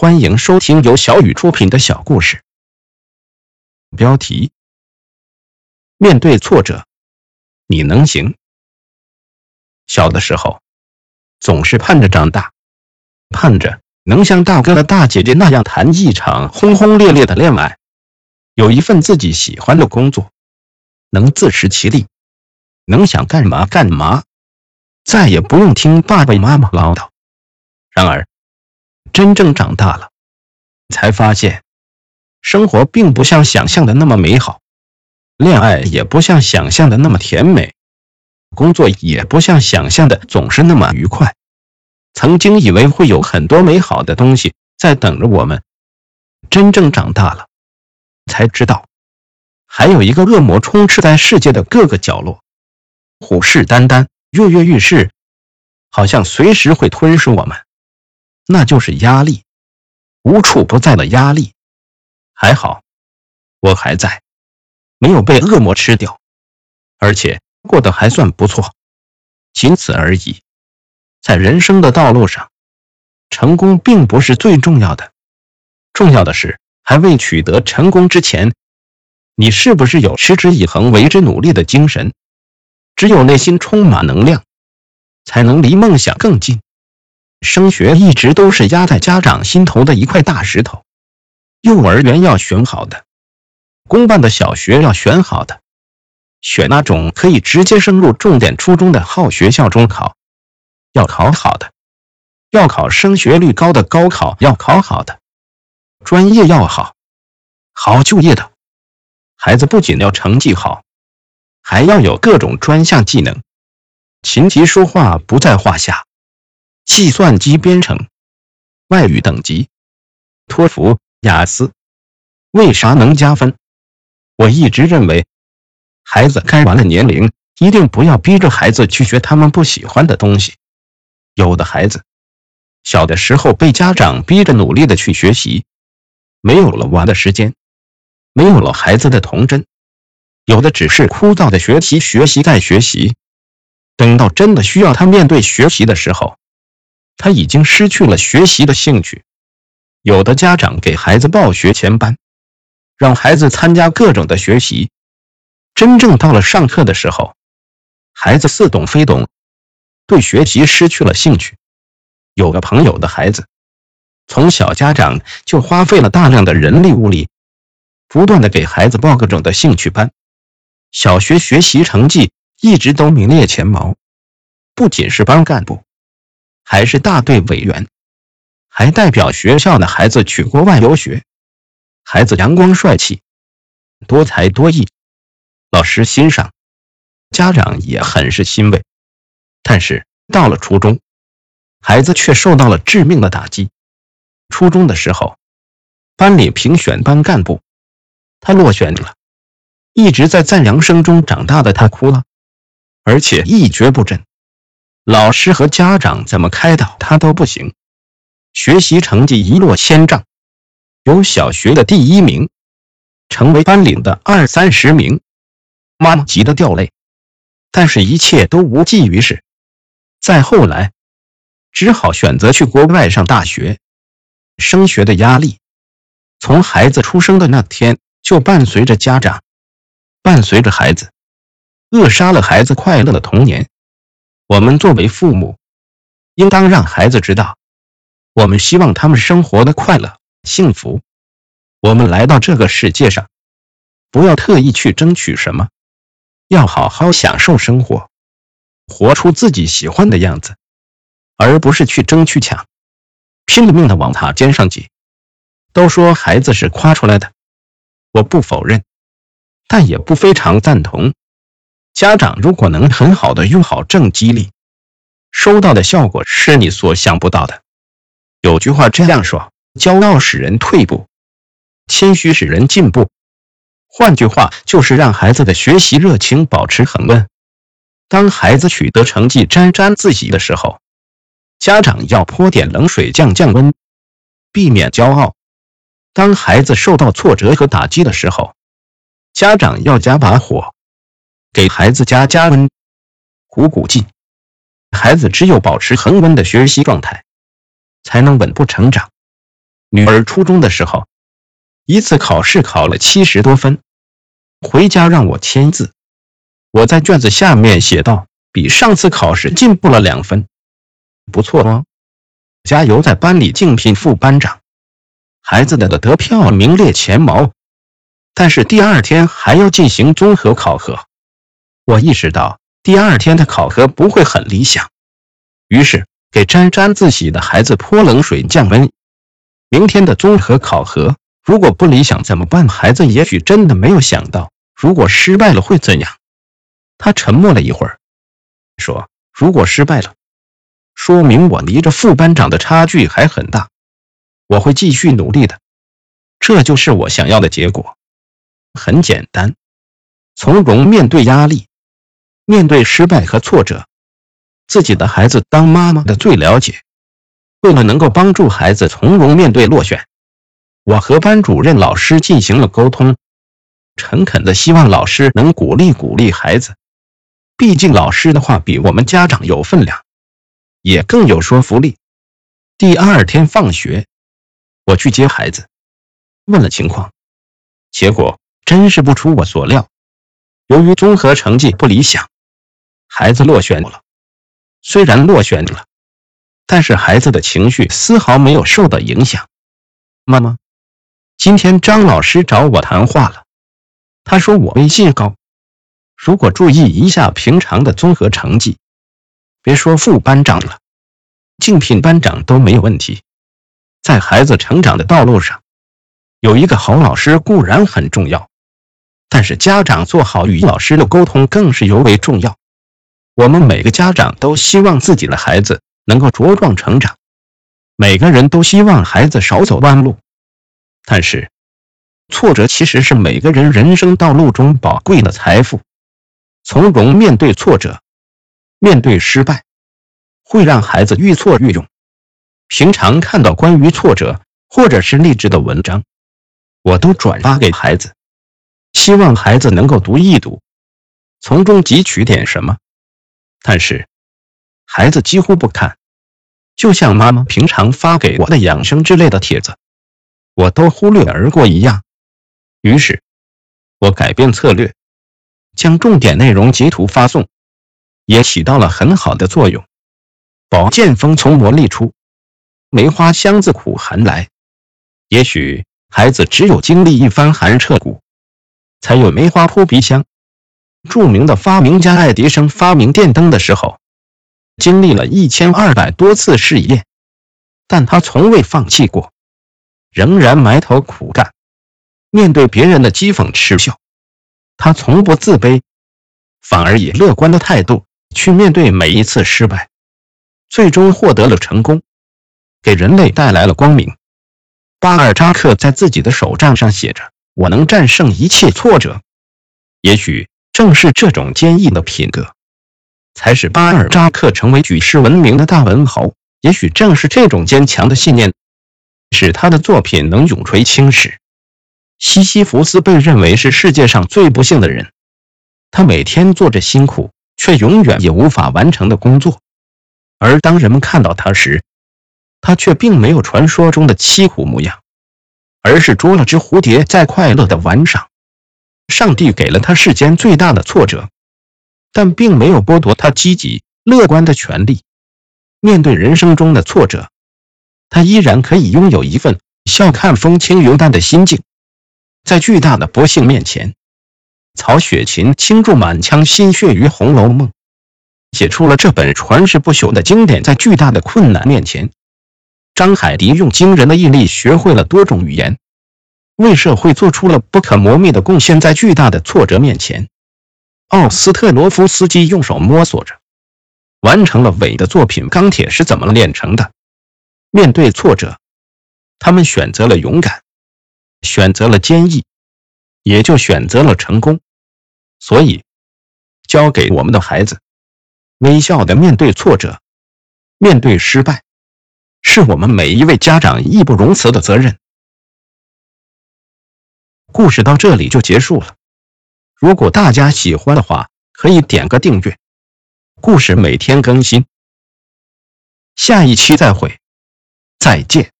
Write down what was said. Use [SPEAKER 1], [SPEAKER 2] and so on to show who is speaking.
[SPEAKER 1] 欢迎收听由小雨出品的小故事。标题：面对挫折，你能行。小的时候，总是盼着长大，盼着能像大哥的大姐姐那样谈一场轰轰烈烈的恋爱，有一份自己喜欢的工作，能自食其力，能想干嘛干嘛，再也不用听爸爸妈妈唠叨。然而，真正长大了，才发现，生活并不像想象的那么美好，恋爱也不像想象的那么甜美，工作也不像想象的总是那么愉快。曾经以为会有很多美好的东西在等着我们，真正长大了，才知道，还有一个恶魔充斥在世界的各个角落，虎视眈眈，跃跃欲试，好像随时会吞噬我们。那就是压力，无处不在的压力。还好，我还在，没有被恶魔吃掉，而且过得还算不错，仅此而已。在人生的道路上，成功并不是最重要的，重要的是还未取得成功之前，你是不是有持之以恒、为之努力的精神？只有内心充满能量，才能离梦想更近。升学一直都是压在家长心头的一块大石头。幼儿园要选好的，公办的小学要选好的，选那种可以直接升入重点初中的好学校中考，要考好的，要考升学率高的高考要考好的，专业要好，好就业的孩子不仅要成绩好，还要有各种专项技能，琴棋书画不在话下。计算机编程、外语等级、托福、雅思，为啥能加分？我一直认为，孩子该完了年龄，一定不要逼着孩子去学他们不喜欢的东西。有的孩子小的时候被家长逼着努力的去学习，没有了玩的时间，没有了孩子的童真，有的只是枯燥的学习，学习再学习，等到真的需要他面对学习的时候。他已经失去了学习的兴趣。有的家长给孩子报学前班，让孩子参加各种的学习。真正到了上课的时候，孩子似懂非懂，对学习失去了兴趣。有个朋友的孩子，从小家长就花费了大量的人力物力，不断的给孩子报各种的兴趣班。小学学习成绩一直都名列前茅，不仅是班干部。还是大队委员，还代表学校的孩子去国外游学。孩子阳光帅气，多才多艺，老师欣赏，家长也很是欣慰。但是到了初中，孩子却受到了致命的打击。初中的时候，班里评选班干部，他落选了。一直在赞扬声中长大的他哭了，而且一蹶不振。老师和家长怎么开导他都不行，学习成绩一落千丈，由小学的第一名成为班里的二三十名，妈妈急得掉泪。但是，一切都无济于事。再后来，只好选择去国外上大学。升学的压力，从孩子出生的那天就伴随着家长，伴随着孩子，扼杀了孩子快乐的童年。我们作为父母，应当让孩子知道，我们希望他们生活的快乐、幸福。我们来到这个世界上，不要特意去争取什么，要好好享受生活，活出自己喜欢的样子，而不是去争去抢，拼了命的往塔尖上挤。都说孩子是夸出来的，我不否认，但也不非常赞同。家长如果能很好的用好正激励，收到的效果是你所想不到的。有句话这样说：骄傲使人退步，谦虚使人进步。换句话就是让孩子的学习热情保持恒温。当孩子取得成绩沾沾自喜的时候，家长要泼点冷水降降温，避免骄傲。当孩子受到挫折和打击的时候，家长要加把火。给孩子加加温，鼓鼓劲。孩子只有保持恒温的学习状态，才能稳步成长。女儿初中的时候，一次考试考了七十多分，回家让我签字。我在卷子下面写道：“比上次考试进步了两分，不错哦，加油！”在班里竞聘副班长，孩子的得票名列前茅。但是第二天还要进行综合考核，我意识到第二天的考核不会很理想，于是给沾沾自喜的孩子泼冷水降温。明天的综合考核如果不理想怎么办？孩子也许真的没有想到，如果失败了会怎样。他沉默了一会儿，说：“如果失败了，说明我离着副班长的差距还很大，我会继续努力的。这就是我想要的结果。很简单，从容面对压力，面对失败和挫折。自己的孩子当妈妈的最了解。”为了能够帮助孩子从容面对落选，我和班主任老师进行了沟通，诚恳的希望老师能鼓励鼓励孩子。毕竟老师的话比我们家长有分量，也更有说服力。第二天放学，我去接孩子，问了情况，结果真是不出我所料。由于综合成绩不理想，孩子落选了。虽然落选了。但是孩子的情绪丝毫没有受到影响。妈妈，今天张老师找我谈话了，他说我微信高，如果注意一下平常的综合成绩，别说副班长了，竞聘班长都没有问题。在孩子成长的道路上，有一个好老师固然很重要，但是家长做好与老师的沟通更是尤为重要。我们每个家长都希望自己的孩子。能够茁壮成长，每个人都希望孩子少走弯路，但是挫折其实是每个人人生道路中宝贵的财富。从容面对挫折，面对失败，会让孩子愈挫愈勇。平常看到关于挫折或者是励志的文章，我都转发给孩子，希望孩子能够读一读，从中汲取点什么。但是孩子几乎不看。就像妈妈平常发给我的养生之类的帖子，我都忽略而过一样。于是，我改变策略，将重点内容截图发送，也起到了很好的作用。宝剑锋从磨砺出，梅花香自苦寒来。也许孩子只有经历一番寒彻骨，才有梅花扑鼻香。著名的发明家爱迪生发明电灯的时候。经历了一千二百多次试验，但他从未放弃过，仍然埋头苦干。面对别人的讥讽嗤笑，他从不自卑，反而以乐观的态度去面对每一次失败，最终获得了成功，给人类带来了光明。巴尔扎克在自己的手账上写着：“我能战胜一切挫折。”也许正是这种坚毅的品格。才使巴尔扎克成为举世闻名的大文豪。也许正是这种坚强的信念，使他的作品能永垂青史。西西弗斯被认为是世界上最不幸的人，他每天做着辛苦却永远也无法完成的工作，而当人们看到他时，他却并没有传说中的凄苦模样，而是捉了只蝴蝶在快乐的玩耍。上帝给了他世间最大的挫折。但并没有剥夺他积极乐观的权利。面对人生中的挫折，他依然可以拥有一份笑看风轻云淡的心境。在巨大的不幸面前，曹雪芹倾注满腔心血于《红楼梦》，写出了这本传世不朽的经典。在巨大的困难面前，张海迪用惊人的毅力学会了多种语言，为社会做出了不可磨灭的贡献。在巨大的挫折面前，奥斯特罗夫斯基用手摸索着，完成了伟的作品。钢铁是怎么炼成的？面对挫折，他们选择了勇敢，选择了坚毅，也就选择了成功。所以，教给我们的孩子，微笑的面对挫折，面对失败，是我们每一位家长义不容辞的责任。故事到这里就结束了。如果大家喜欢的话，可以点个订阅。故事每天更新，下一期再会，再见。